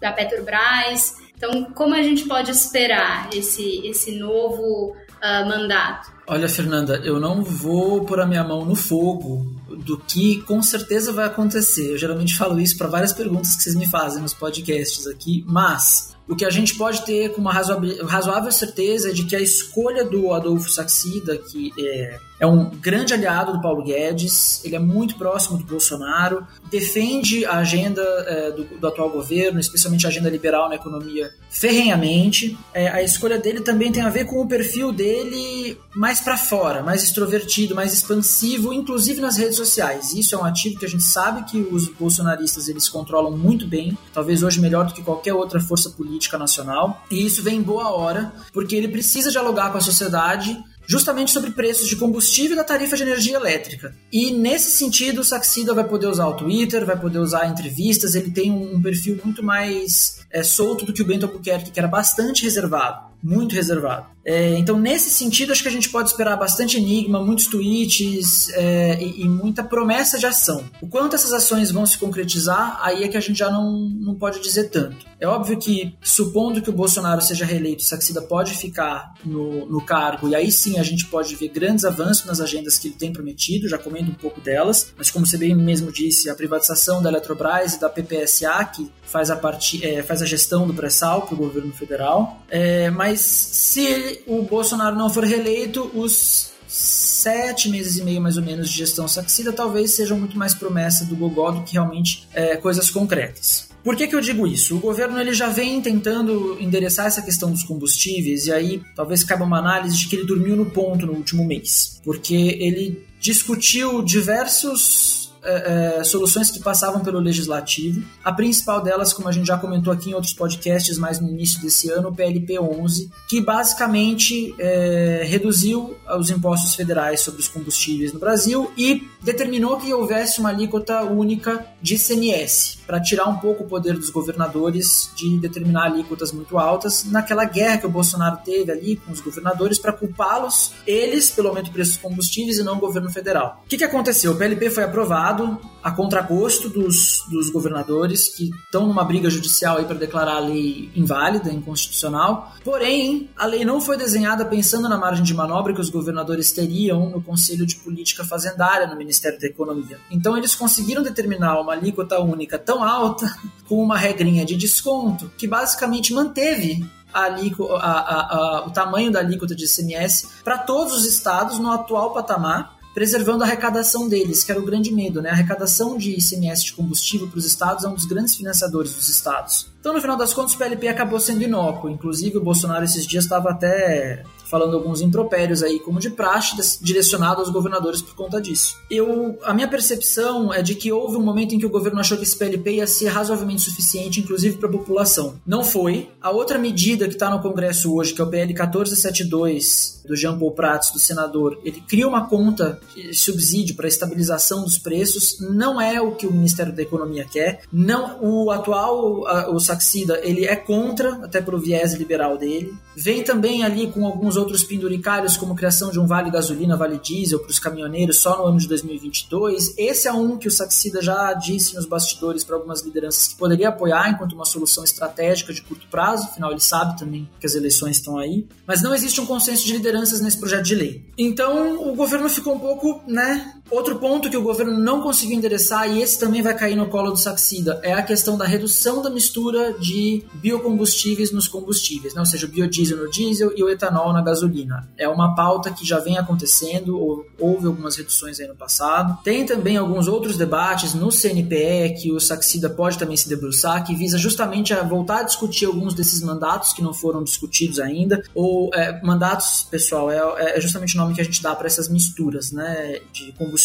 da Petrobras. Então, como a gente pode esperar esse, esse novo uh, mandato? Olha, Fernanda, eu não vou pôr a minha mão no fogo do que com certeza vai acontecer. Eu geralmente falo isso para várias perguntas que vocês me fazem nos podcasts aqui, mas o que a gente pode ter com uma razoável certeza é de que a escolha do Adolfo Saxida, que é, é um grande aliado do Paulo Guedes, ele é muito próximo do Bolsonaro, defende a agenda é, do, do, atual governo, especialmente a agenda liberal na economia, ferrenhamente. É, a escolha dele também tem a ver com o perfil dele mais para fora, mais extrovertido, mais expansivo, inclusive nas redes sociais. Isso é um ativo que a gente sabe que os bolsonaristas eles controlam muito bem, talvez hoje melhor do que qualquer outra força política nacional. E isso vem em boa hora, porque ele precisa dialogar com a sociedade justamente sobre preços de combustível e da tarifa de energia elétrica. E nesse sentido, o Saxida vai poder usar o Twitter, vai poder usar entrevistas, ele tem um, perfil muito mais é, solto do que o Bento Albuquerque, que era bastante reservado muito reservado. É, então, nesse sentido, acho que a gente pode esperar bastante enigma, muitos tweets é, e, e, muita promessa de ação. O quanto essas ações vão se concretizar, aí é que a gente já não, não pode dizer tanto. É óbvio que, supondo que o Bolsonaro seja reeleito, Saxida pode ficar no, no cargo, e aí sim a gente pode ver grandes avanços nas agendas que ele tem prometido, já comendo um pouco delas, mas como você bem mesmo disse, a privatização da Eletrobras e da PPSA, que faz a, part... É, faz a gestão do pré-sal para o governo federal. É, mas se o Bolsonaro não for reeleito, os sete meses e meio mais ou menos de gestão saxida talvez sejam muito mais promessa do Gogó do que realmente é, coisas concretas. Por que, que eu digo isso? O governo ele já vem tentando endereçar essa questão dos combustíveis e aí talvez caiba uma análise de que ele dormiu no ponto no último mês, porque ele discutiu diversos é, soluções que passavam pelo legislativo. A principal delas, como a gente já comentou aqui em outros podcasts, mais no início desse ano, o PLP 11, que basicamente é, reduziu os impostos federais sobre os combustíveis no Brasil e determinou que houvesse uma alíquota única de ICMS, para tirar um pouco o poder dos governadores de determinar alíquotas muito altas, naquela guerra que o Bolsonaro teve ali com os governadores para culpá-los, eles, pelo aumento do preço dos combustíveis e não o governo federal. O que, que aconteceu? O PLP foi aprovado a contragosto dos, dos governadores que estão numa briga judicial aí para declarar a lei inválida, inconstitucional. Porém, a lei não foi desenhada pensando na margem de manobra que os governadores teriam no Conselho de Política Fazendária no Ministério da Economia. Então, eles conseguiram determinar uma alíquota única tão alta, com uma regrinha de desconto, que basicamente manteve a, a, a, o tamanho da alíquota de ICMS para todos os estados no atual patamar preservando a arrecadação deles, que era o grande medo, né? A arrecadação de ICMS de combustível para os estados é um dos grandes financiadores dos estados. Então, no final das contas, o PLP acabou sendo inócuo. Inclusive, o Bolsonaro esses dias estava até falando alguns impropérios aí, como de praxe, direcionado aos governadores por conta disso. Eu, a minha percepção é de que houve um momento em que o governo achou que esse PLP ia ser razoavelmente suficiente, inclusive para a população. Não foi. A outra medida que está no Congresso hoje, que é o PL 1472 do Jean Paul Prats, do senador, ele cria uma conta de subsídio para estabilização dos preços. Não é o que o Ministério da Economia quer. Não, o atual, o Saxida, ele é contra, até pelo viés liberal dele. Vem também ali com alguns outros penduricários, como criação de um vale gasolina, vale diesel para os caminhoneiros só no ano de 2022. Esse é um que o Saxida já disse nos bastidores para algumas lideranças que poderia apoiar enquanto uma solução estratégica de curto prazo, afinal ele sabe também que as eleições estão aí. Mas não existe um consenso de lideranças nesse projeto de lei. Então o governo ficou um pouco, né, Outro ponto que o governo não conseguiu endereçar, e esse também vai cair no colo do Saxida, é a questão da redução da mistura de biocombustíveis nos combustíveis, né? ou seja, o biodiesel no diesel e o etanol na gasolina. É uma pauta que já vem acontecendo, ou, houve algumas reduções aí no passado. Tem também alguns outros debates no CNPE que o Saxida pode também se debruçar, que visa justamente a voltar a discutir alguns desses mandatos que não foram discutidos ainda, ou é, mandatos, pessoal, é, é justamente o nome que a gente dá para essas misturas né, de combustíveis.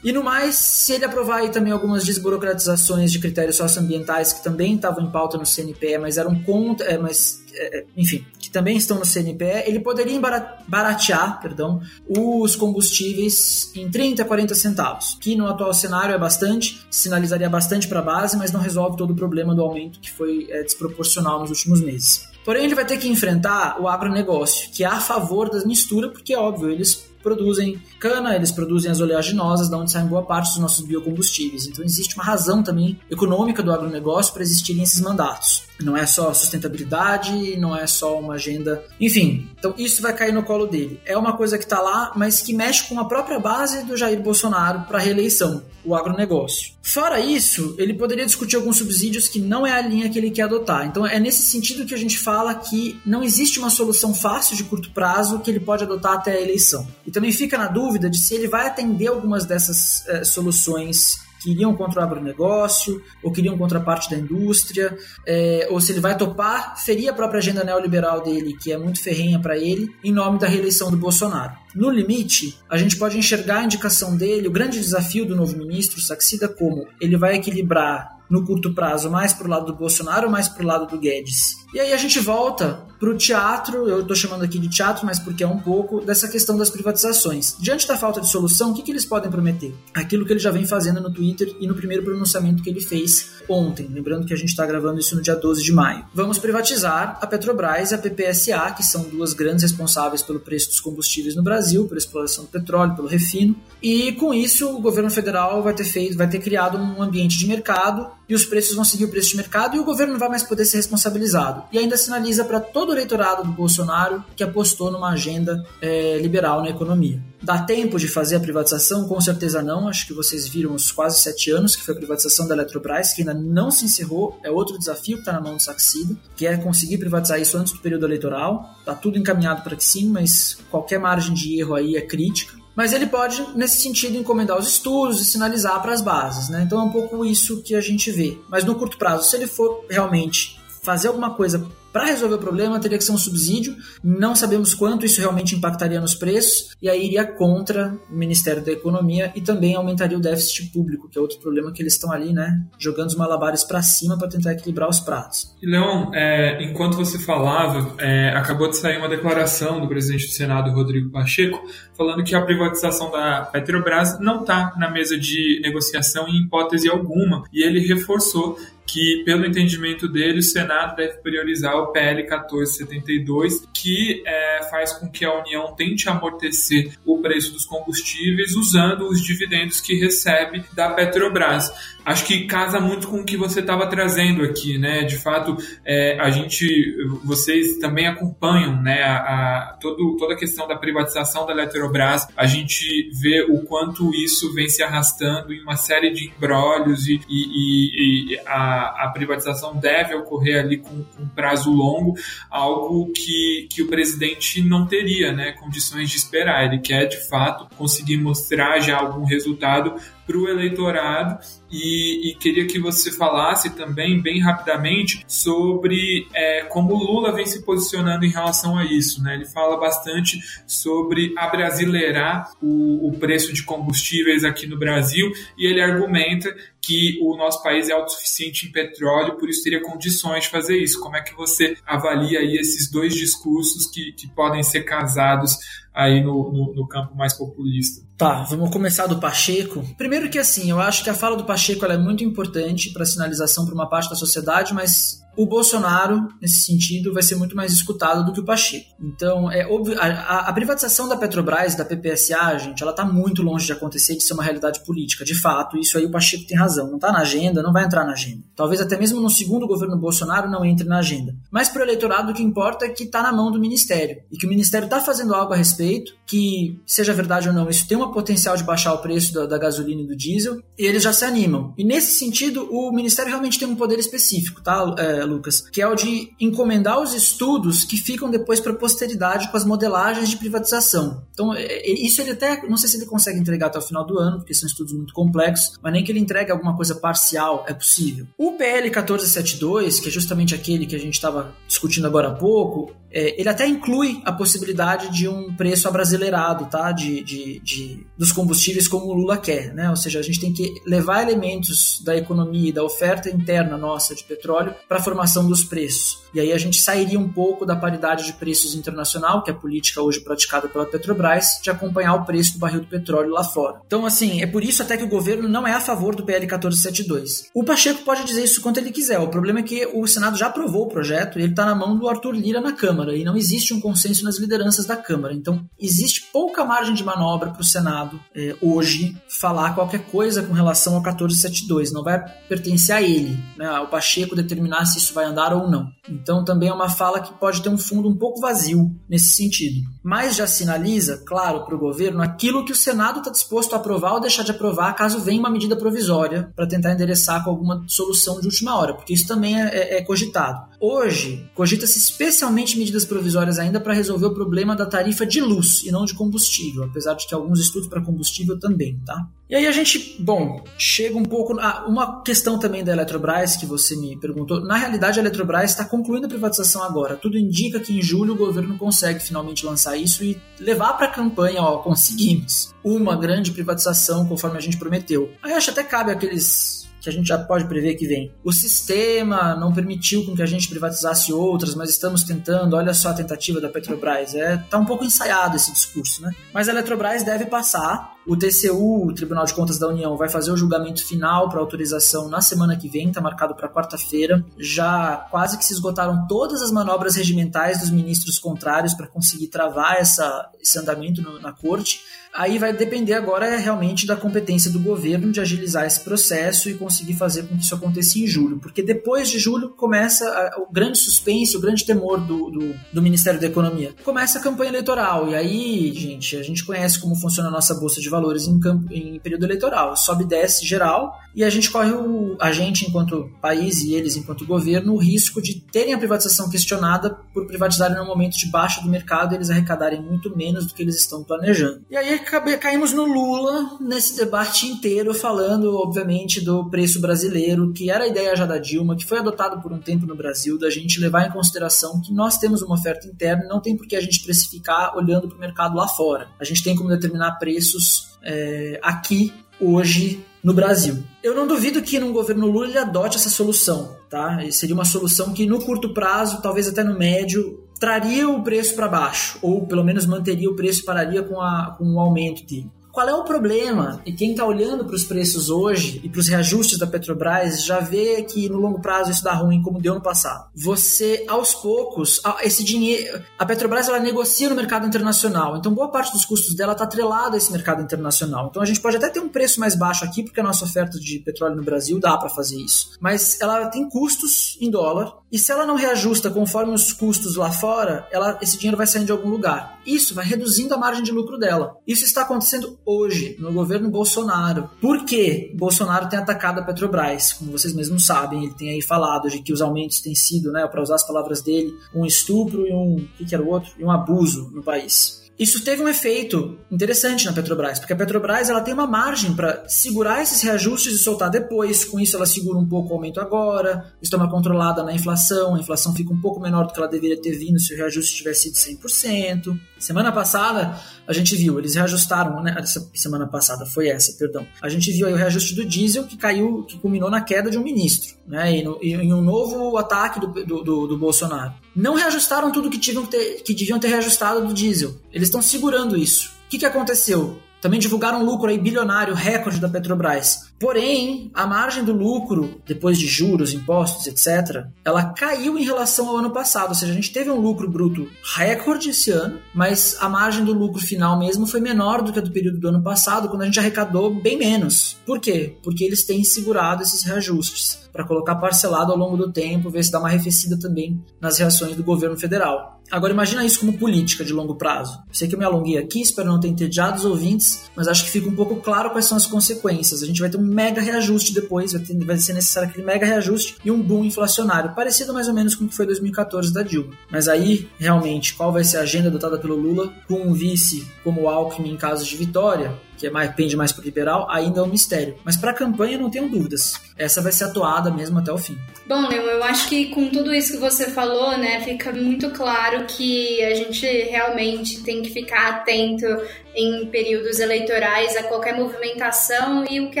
E no mais, se ele aprovar aí também algumas desburocratizações de critérios socioambientais que também estavam em pauta no CNPE, mas eram contra, é, mas é, enfim, que também estão no CNPE, ele poderia baratear, perdão, os combustíveis em 30, 40 centavos, que no atual cenário é bastante, sinalizaria bastante para a base, mas não resolve todo o problema do aumento que foi é, desproporcional nos últimos meses. Porém, ele vai ter que enfrentar o agronegócio, que é a favor das misturas, porque é óbvio, eles produzem cana, eles produzem as oleaginosas, da onde saem boa parte dos nossos biocombustíveis. Então existe uma razão também econômica do agronegócio para existirem esses mandatos. Não é só sustentabilidade, não é só uma agenda. Enfim, então isso vai cair no colo dele. É uma coisa que está lá, mas que mexe com a própria base do Jair Bolsonaro para reeleição, o agronegócio. Fora isso, ele poderia discutir alguns subsídios que não é a linha que ele quer adotar. Então é nesse sentido que a gente fala que não existe uma solução fácil de curto prazo que ele pode adotar até a eleição. E também fica na dúvida de se ele vai atender algumas dessas eh, soluções que iriam contra o agronegócio, ou que iriam contra a parte da indústria, é, ou se ele vai topar ferir a própria agenda neoliberal dele, que é muito ferrenha para ele, em nome da reeleição do Bolsonaro. No limite, a gente pode enxergar a indicação dele, o grande desafio do novo ministro, Saxida, como ele vai equilibrar no curto prazo mais para o lado do Bolsonaro mais para o lado do Guedes. E aí a gente volta para o teatro, eu estou chamando aqui de teatro, mas porque é um pouco dessa questão das privatizações. Diante da falta de solução, o que, que eles podem prometer? Aquilo que ele já vem fazendo no Twitter e no primeiro pronunciamento que ele fez ontem. Lembrando que a gente está gravando isso no dia 12 de maio. Vamos privatizar a Petrobras e a PPSA, que são duas grandes responsáveis pelo preço dos combustíveis no Brasil, pela exploração do petróleo, pelo refino. E com isso, o governo federal vai ter feito, vai ter criado um ambiente de mercado e os preços vão seguir o preço de mercado e o governo não vai mais poder ser responsabilizado. E ainda sinaliza para todo o eleitorado do Bolsonaro que apostou numa agenda é, liberal na economia. Dá tempo de fazer a privatização? Com certeza não. Acho que vocês viram os quase sete anos que foi a privatização da Eletrobras, que ainda não se encerrou. É outro desafio que está na mão do Saxida, que é conseguir privatizar isso antes do período eleitoral. Está tudo encaminhado para que sim, mas qualquer margem de erro aí é crítica mas ele pode, nesse sentido, encomendar os estudos e sinalizar para as bases. Né? Então é um pouco isso que a gente vê. Mas no curto prazo, se ele for realmente fazer alguma coisa para resolver o problema, teria que ser um subsídio. Não sabemos quanto isso realmente impactaria nos preços, e aí iria contra o Ministério da Economia e também aumentaria o déficit público, que é outro problema que eles estão ali, né? Jogando os malabares para cima para tentar equilibrar os pratos. Leon, é, enquanto você falava, é, acabou de sair uma declaração do presidente do Senado, Rodrigo Pacheco, falando que a privatização da Petrobras não está na mesa de negociação em hipótese alguma, e ele reforçou que, pelo entendimento dele, o Senado deve priorizar o PL 1472, que é, faz com que a União tente amortecer o preço dos combustíveis usando os dividendos que recebe da Petrobras acho que casa muito com o que você estava trazendo aqui, né? De fato, é, a gente, vocês também acompanham, né? A, a, todo, toda a questão da privatização da Eletrobras, a gente vê o quanto isso vem se arrastando em uma série de embrólios e, e, e a, a, privatização deve ocorrer ali com, com prazo longo, algo que, que o presidente não teria, né? Condições de esperar. Ele quer, de fato, conseguir mostrar já algum resultado para o eleitorado e, e, queria que você falasse também, bem rapidamente, sobre é, como o Lula vem se posicionando em relação a isso. Né? Ele fala bastante sobre abrasileirar o, o preço de combustíveis aqui no Brasil e ele argumenta que o nosso país é autossuficiente em petróleo, por isso teria condições de fazer isso. Como é que você avalia aí esses dois discursos que, que podem ser casados aí no, no, no campo mais populista? Tá, vamos começar do Pacheco. Primeiro que assim, eu acho que a fala do Pacheco é muito importante para sinalização para uma parte da sociedade, mas o Bolsonaro, nesse sentido, vai ser muito mais escutado do que o Pacheco. Então, é a, a privatização da Petrobras, da PPSA, gente, ela está muito longe de acontecer, de ser uma realidade política. De fato, isso aí o Pacheco tem razão. Não está na agenda, não vai entrar na agenda. Talvez até mesmo no segundo governo Bolsonaro não entre na agenda. Mas para o eleitorado, o que importa é que está na mão do Ministério. E que o Ministério está fazendo algo a respeito, que, seja verdade ou não, isso tem um potencial de baixar o preço da, da gasolina e do diesel, e eles já se animam. E nesse sentido, o Ministério realmente tem um poder específico, tá, é, Lucas? Que é o de encomendar os estudos que ficam depois para a posteridade com as modelagens de privatização. Então, é, é, isso ele até, não sei se ele consegue entregar até o final do ano, porque são estudos muito complexos, mas nem que ele entregue alguma coisa parcial é possível. O PL 1472, que é justamente aquele que a gente estava discutindo agora há pouco, é, ele até inclui a possibilidade de um preço abrasileirado, tá? De, de, de, dos combustíveis como o Lula quer, né? Ou seja, a gente tem que levar elementos da economia e da oferta interna nossa de petróleo para a formação dos preços. E aí a gente sairia um pouco da paridade de preços internacional, que é a política hoje praticada pela Petrobras, de acompanhar o preço do barril do petróleo lá fora. Então, assim, é por isso até que o governo não é a favor do PL 1472. O Pacheco pode dizer isso quanto ele quiser. O problema é que o Senado já aprovou o projeto e ele está na mão do Arthur Lira na Câmara e não existe um consenso nas lideranças da Câmara. Então, existe pouca margem de manobra para o Senado é, hoje falar qualquer coisa com relação ao 1472. Não vai pertencer a ele, né, ao Pacheco determinar se isso vai andar ou não. Então também é uma fala que pode ter um fundo um pouco vazio nesse sentido. Mas já sinaliza, claro, para o governo aquilo que o Senado está disposto a aprovar ou deixar de aprovar caso venha uma medida provisória para tentar endereçar com alguma solução de última hora, porque isso também é, é, é cogitado. Hoje, cogita-se especialmente medidas provisórias ainda para resolver o problema da tarifa de luz e não de combustível, apesar de que alguns estudos para combustível também, tá? E aí a gente, bom, chega um pouco. Ah, uma questão também da Eletrobras que você me perguntou. Na realidade, a Eletrobras está concluindo a privatização agora. Tudo indica que em julho o governo consegue finalmente lançar isso e levar para a campanha, ó, conseguimos uma grande privatização conforme a gente prometeu. Aí acho até cabe aqueles que a gente já pode prever que vem. O sistema não permitiu com que a gente privatizasse outras, mas estamos tentando. Olha só a tentativa da Petrobras. É, tá um pouco ensaiado esse discurso, né? Mas a Eletrobras deve passar o TCU, o Tribunal de Contas da União, vai fazer o julgamento final para autorização na semana que vem, está marcado para quarta-feira. Já quase que se esgotaram todas as manobras regimentais dos ministros contrários para conseguir travar essa, esse andamento no, na corte. Aí vai depender agora realmente da competência do governo de agilizar esse processo e conseguir fazer com que isso aconteça em julho, porque depois de julho começa a, o grande suspense, o grande temor do, do, do, Ministério da Economia. Começa a campanha eleitoral, e aí, gente, a gente conhece como funciona a nossa Bolsa de Valores em, campo, em período eleitoral. Sobe e desce geral, e a gente corre, o, a gente enquanto país e eles enquanto governo, o risco de terem a privatização questionada por privatizarem no momento de baixa do mercado eles arrecadarem muito menos do que eles estão planejando. E aí caímos no Lula nesse debate inteiro, falando, obviamente, do preço brasileiro, que era a ideia já da Dilma, que foi adotado por um tempo no Brasil, da gente levar em consideração que nós temos uma oferta interna não tem por que a gente precificar olhando para o mercado lá fora. A gente tem como determinar preços é, aqui, hoje, no Brasil. Eu não duvido que num governo Lula ele adote essa solução, tá? E seria uma solução que no curto prazo, talvez até no médio, traria o preço para baixo, ou pelo menos manteria o preço e pararia com, a, com o aumento dele. Qual é o problema? E quem está olhando para os preços hoje e para os reajustes da Petrobras já vê que no longo prazo isso dá ruim, como deu no passado. Você, aos poucos, esse dinheiro. A Petrobras ela negocia no mercado internacional, então boa parte dos custos dela está atrelada a esse mercado internacional. Então a gente pode até ter um preço mais baixo aqui, porque a nossa oferta de petróleo no Brasil dá para fazer isso. Mas ela tem custos em dólar, e se ela não reajusta conforme os custos lá fora, ela, esse dinheiro vai saindo de algum lugar. Isso vai reduzindo a margem de lucro dela. Isso está acontecendo hoje, no governo Bolsonaro. Por que Bolsonaro tem atacado a Petrobras? Como vocês mesmos sabem, ele tem aí falado de que os aumentos têm sido, né, para usar as palavras dele, um estupro e um. O que, que era o outro? E um abuso no país. Isso teve um efeito interessante na Petrobras, porque a Petrobras ela tem uma margem para segurar esses reajustes e soltar depois. Com isso, ela segura um pouco o aumento agora, está uma controlada na inflação, a inflação fica um pouco menor do que ela deveria ter vindo se o reajuste tivesse sido 100%. Semana passada, a gente viu, eles reajustaram, né? Essa semana passada foi essa, perdão. A gente viu aí o reajuste do diesel que caiu, que culminou na queda de um ministro, né? E, no, e em um novo ataque do, do, do, do Bolsonaro. Não reajustaram tudo que, tiveram ter, que deviam ter reajustado do diesel. Eles estão segurando isso. O que, que aconteceu? Também divulgaram um lucro aí bilionário, recorde da Petrobras. Porém, a margem do lucro, depois de juros, impostos, etc., ela caiu em relação ao ano passado. Ou seja, a gente teve um lucro bruto recorde esse ano, mas a margem do lucro final mesmo foi menor do que a do período do ano passado, quando a gente arrecadou bem menos. Por quê? Porque eles têm segurado esses reajustes para colocar parcelado ao longo do tempo, ver se dá uma arrefecida também nas reações do governo federal. Agora imagina isso como política de longo prazo. Sei que eu me alonguei aqui, espero não ter entediado os ouvintes, mas acho que fica um pouco claro quais são as consequências. A gente vai ter um mega reajuste depois, vai, ter, vai ser necessário aquele mega reajuste e um boom inflacionário, parecido mais ou menos com o que foi 2014 da Dilma. Mas aí, realmente, qual vai ser a agenda adotada pelo Lula com um vice como Alckmin em caso de vitória? Que é mais, pende mais para liberal, ainda é um mistério. Mas para a campanha, não tenho dúvidas. Essa vai ser atuada mesmo até o fim. Bom, Leo, eu acho que com tudo isso que você falou, né, fica muito claro que a gente realmente tem que ficar atento em períodos eleitorais a qualquer movimentação e o que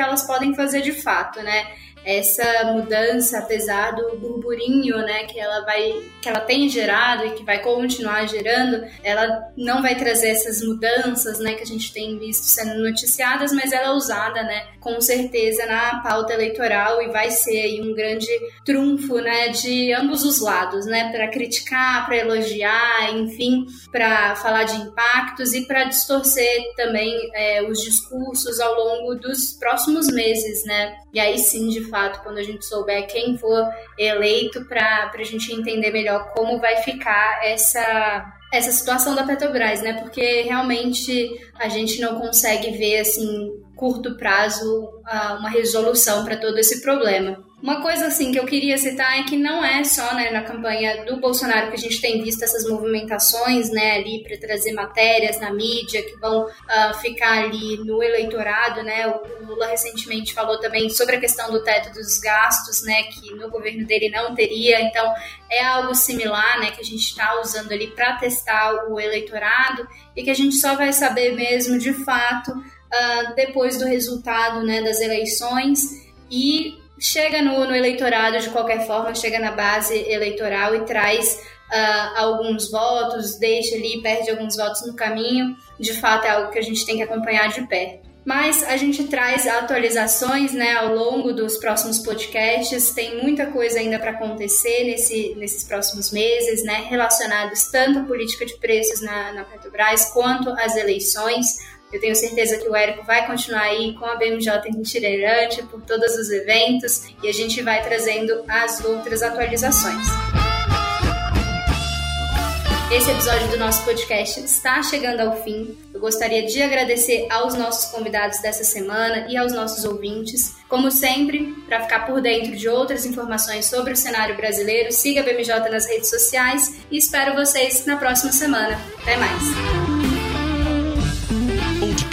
elas podem fazer de fato, né? Essa mudança, apesar do burburinho, né, que ela vai, que ela tem gerado e que vai continuar gerando, ela não vai trazer essas mudanças, né, que a gente tem visto sendo noticiadas, mas ela é usada, né, com certeza na pauta eleitoral e vai ser aí um grande trunfo, né, de ambos os lados, né, para criticar, para elogiar, enfim, para falar de impactos e para distorcer também é, os discursos ao longo dos próximos meses, né, e aí sim, de fato, quando a gente souber quem for eleito, para a gente entender melhor como vai ficar essa essa situação da Petrobras, né? Porque realmente a gente não consegue ver assim curto prazo uma resolução para todo esse problema. Uma coisa assim que eu queria citar é que não é só né, na campanha do Bolsonaro que a gente tem visto essas movimentações né, ali para trazer matérias na mídia que vão uh, ficar ali no eleitorado, né? O Lula recentemente falou também sobre a questão do teto dos gastos, né? Que no governo dele não teria. Então é algo similar, né? Que a gente está usando ali para testar o eleitorado e que a gente só vai saber mesmo de fato uh, depois do resultado né, das eleições e chega no, no, eleitorado de qualquer forma, chega na base eleitoral e traz uh, alguns votos, deixa ali, perde alguns votos no caminho. De fato, é algo que a gente tem que acompanhar de perto. Mas a gente traz atualizações né, ao longo dos próximos podcasts. Tem muita coisa ainda para acontecer nesse, nesses próximos meses, né, relacionados tanto à política de preços na, na Petrobras quanto às eleições. Eu tenho certeza que o Érico vai continuar aí com a BMJ itinerante por todos os eventos e a gente vai trazendo as outras atualizações. Esse episódio do nosso podcast está chegando ao fim. Eu gostaria de agradecer aos nossos convidados dessa semana e aos nossos ouvintes. Como sempre, para ficar por dentro de outras informações sobre o cenário brasileiro, siga a BMJ nas redes sociais e espero vocês na próxima semana. Até mais!